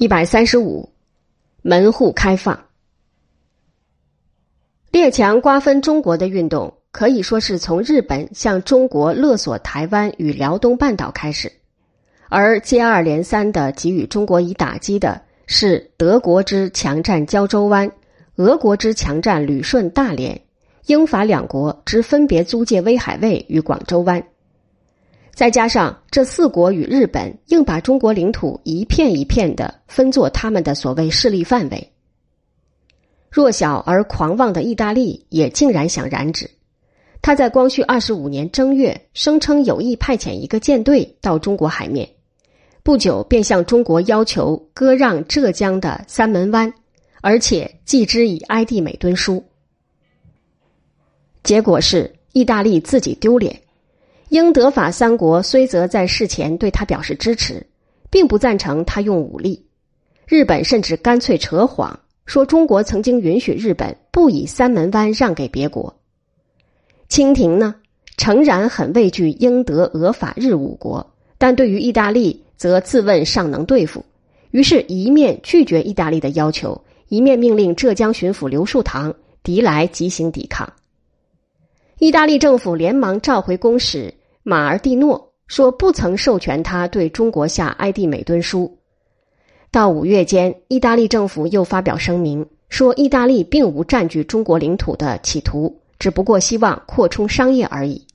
一百三十五，门户开放。列强瓜分中国的运动可以说是从日本向中国勒索台湾与辽东半岛开始，而接二连三的给予中国以打击的是德国之强占胶州湾，俄国之强占旅顺大连，英法两国之分别租借威海卫与广州湾。再加上这四国与日本硬把中国领土一片一片的分作他们的所谓势力范围，弱小而狂妄的意大利也竟然想染指。他在光绪二十五年正月声称有意派遣一个舰队到中国海面，不久便向中国要求割让浙江的三门湾，而且寄之以埃蒂美敦书。结果是意大利自己丢脸。英德法三国虽则在事前对他表示支持，并不赞成他用武力。日本甚至干脆扯谎，说中国曾经允许日本不以三门湾让给别国。清廷呢，诚然很畏惧英德俄法日五国，但对于意大利则自问尚能对付，于是一面拒绝意大利的要求，一面命令浙江巡抚刘树堂敌来即行抵抗。意大利政府连忙召回公使。马尔蒂诺说：“不曾授权他对中国下埃蒂美敦书。”到五月间，意大利政府又发表声明说：“意大利并无占据中国领土的企图，只不过希望扩充商业而已。”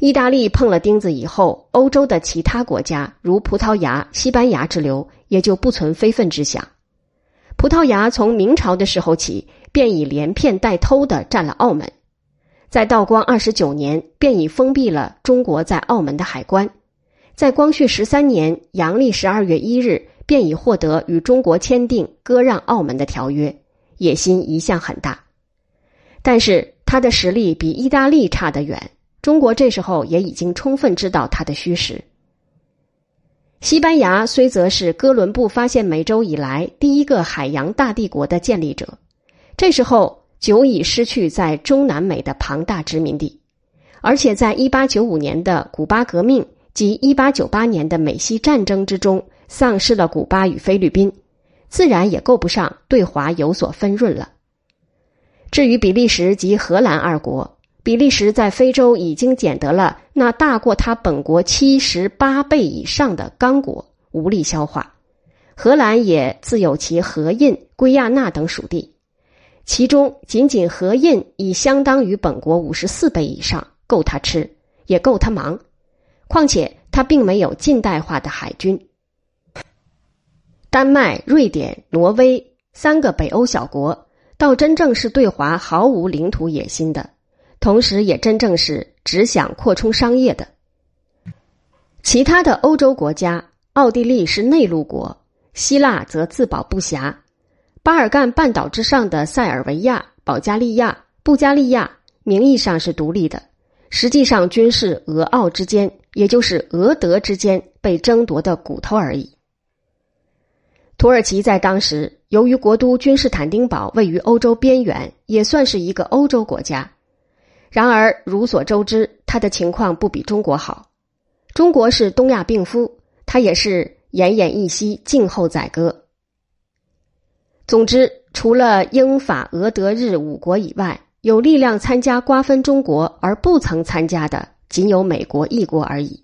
意大利碰了钉子以后，欧洲的其他国家如葡萄牙、西班牙之流也就不存非分之想。葡萄牙从明朝的时候起，便已连骗带偷的占了澳门。在道光二十九年，便已封闭了中国在澳门的海关；在光绪十三年阳历十二月一日，便已获得与中国签订割让澳门的条约，野心一向很大。但是他的实力比意大利差得远，中国这时候也已经充分知道他的虚实。西班牙虽则是哥伦布发现美洲以来第一个海洋大帝国的建立者，这时候。久已失去在中南美的庞大殖民地，而且在一八九五年的古巴革命及一八九八年的美西战争之中，丧失了古巴与菲律宾，自然也够不上对华有所分润了。至于比利时及荷兰二国，比利时在非洲已经捡得了那大过他本国七十八倍以上的刚果，无力消化；荷兰也自有其荷印、圭亚那等属地。其中仅仅河印已相当于本国五十四倍以上，够他吃，也够他忙。况且他并没有近代化的海军。丹麦、瑞典、挪威三个北欧小国，倒真正是对华毫无领土野心的，同时也真正是只想扩充商业的。其他的欧洲国家，奥地利是内陆国，希腊则自保不暇。巴尔干半岛之上的塞尔维亚、保加利亚、布加利亚，名义上是独立的，实际上均是俄奥之间，也就是俄德之间被争夺的骨头而已。土耳其在当时，由于国都君士坦丁堡位于欧洲边缘，也算是一个欧洲国家。然而，如所周知，它的情况不比中国好。中国是东亚病夫，它也是奄奄一息，静候宰割。总之，除了英法俄德日五国以外，有力量参加瓜分中国而不曾参加的，仅有美国一国而已。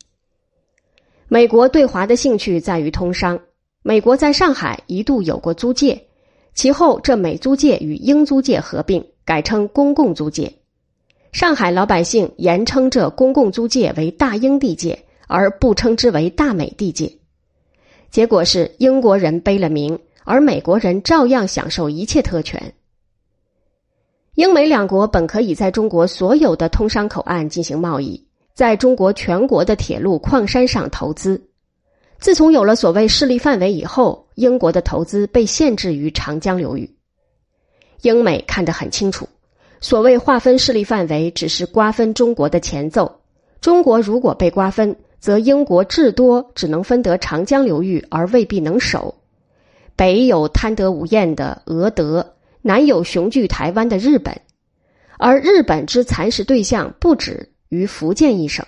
美国对华的兴趣在于通商，美国在上海一度有过租界，其后这美租界与英租界合并，改称公共租界。上海老百姓严称这公共租界为大英地界，而不称之为大美地界。结果是英国人背了名。而美国人照样享受一切特权。英美两国本可以在中国所有的通商口岸进行贸易，在中国全国的铁路、矿山上投资。自从有了所谓势力范围以后，英国的投资被限制于长江流域。英美看得很清楚，所谓划分势力范围，只是瓜分中国的前奏。中国如果被瓜分，则英国至多只能分得长江流域，而未必能守。北有贪得无厌的俄德，南有雄踞台湾的日本，而日本之蚕食对象不止于福建一省。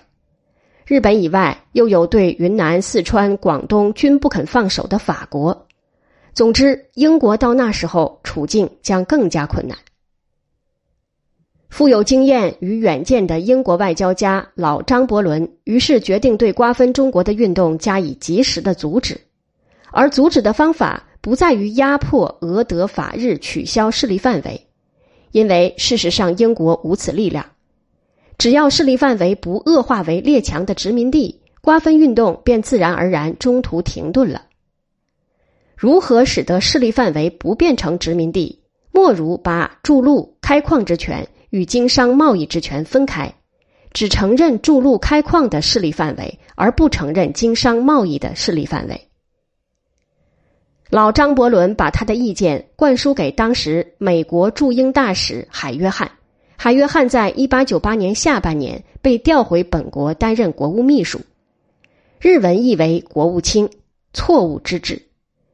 日本以外，又有对云南、四川、广东均不肯放手的法国。总之，英国到那时候处境将更加困难。富有经验与远见的英国外交家老张伯伦于是决定对瓜分中国的运动加以及时的阻止，而阻止的方法不在于压迫俄德法日取消势力范围，因为事实上英国无此力量。只要势力范围不恶化为列强的殖民地，瓜分运动便自然而然中途停顿了。如何使得势力范围不变成殖民地？莫如把筑路开矿之权与经商贸易之权分开，只承认筑路开矿的势力范围，而不承认经商贸易的势力范围。老张伯伦把他的意见灌输给当时美国驻英大使海约翰。海约翰在一八九八年下半年被调回本国担任国务秘书，日文译为国务卿。错误之至。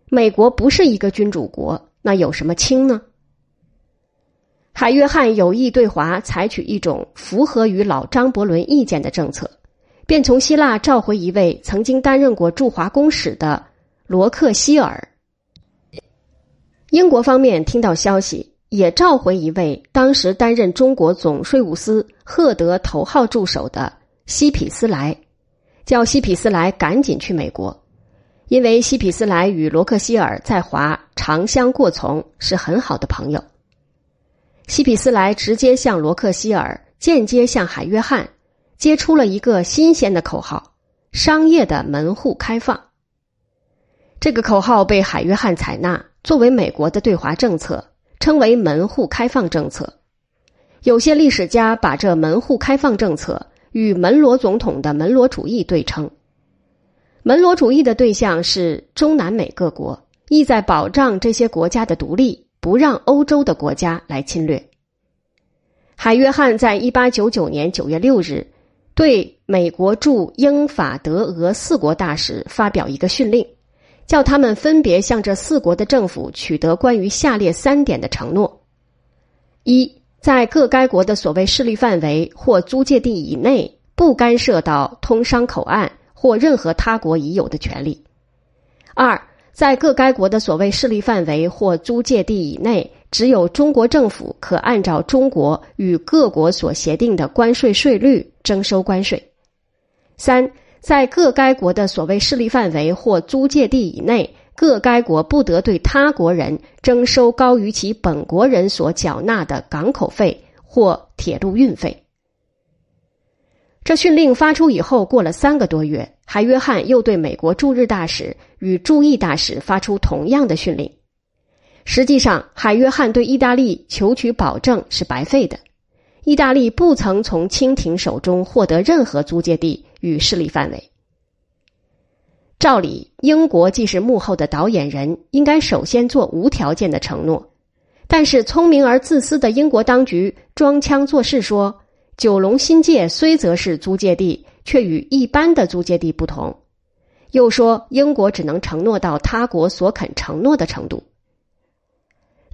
美国不是一个君主国，那有什么卿呢？海约翰有意对华采取一种符合于老张伯伦意见的政策，便从希腊召回一位曾经担任过驻华公使的罗克希尔。英国方面听到消息。也召回一位当时担任中国总税务司赫德头号助手的西皮斯莱，叫西皮斯莱赶紧去美国，因为西皮斯莱与罗克希尔在华长相过从，是很好的朋友。西皮斯莱直接向罗克希尔，间接向海约翰，接出了一个新鲜的口号：商业的门户开放。这个口号被海约翰采纳，作为美国的对华政策。称为门户开放政策，有些历史家把这门户开放政策与门罗总统的门罗主义对称。门罗主义的对象是中南美各国，意在保障这些国家的独立，不让欧洲的国家来侵略。海约翰在一八九九年九月六日对美国驻英法德俄四国大使发表一个训令。叫他们分别向这四国的政府取得关于下列三点的承诺：一，在各该国的所谓势力范围或租界地以内，不干涉到通商口岸或任何他国已有的权利；二，在各该国的所谓势力范围或租界地以内，只有中国政府可按照中国与各国所协定的关税税率征收关税；三。在各该国的所谓势力范围或租借地以内，各该国不得对他国人征收高于其本国人所缴纳的港口费或铁路运费。这训令发出以后，过了三个多月，海约翰又对美国驻日大使与驻意大使发出同样的训令。实际上，海约翰对意大利求取保证是白费的。意大利不曾从清廷手中获得任何租借地与势力范围。照理，英国既是幕后的导演人，应该首先做无条件的承诺。但是，聪明而自私的英国当局装腔作势说：“九龙新界虽则是租界地，却与一般的租界地不同。”又说英国只能承诺到他国所肯承诺的程度。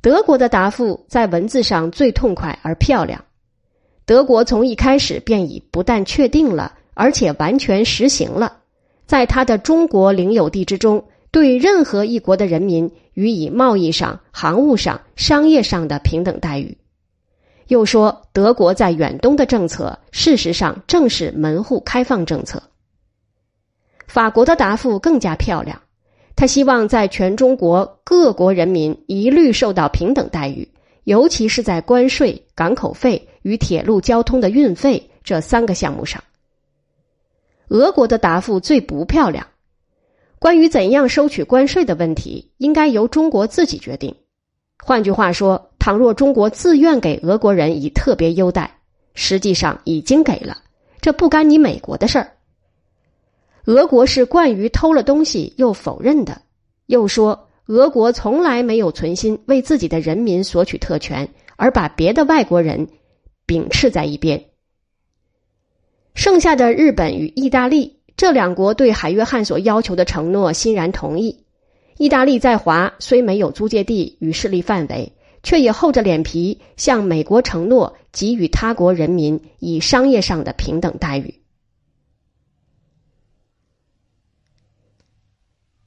德国的答复在文字上最痛快而漂亮。德国从一开始便已不但确定了，而且完全实行了，在他的中国领有地之中，对任何一国的人民予以贸易上、航务上、商业上的平等待遇。又说，德国在远东的政策，事实上正是门户开放政策。法国的答复更加漂亮，他希望在全中国各国人民一律受到平等待遇。尤其是在关税、港口费与铁路交通的运费这三个项目上，俄国的答复最不漂亮。关于怎样收取关税的问题，应该由中国自己决定。换句话说，倘若中国自愿给俄国人以特别优待，实际上已经给了，这不干你美国的事儿。俄国是惯于偷了东西又否认的，又说。俄国从来没有存心为自己的人民索取特权，而把别的外国人摒斥在一边。剩下的日本与意大利这两国对海约翰所要求的承诺欣然同意。意大利在华虽没有租借地与势力范围，却也厚着脸皮向美国承诺给予他国人民以商业上的平等待遇。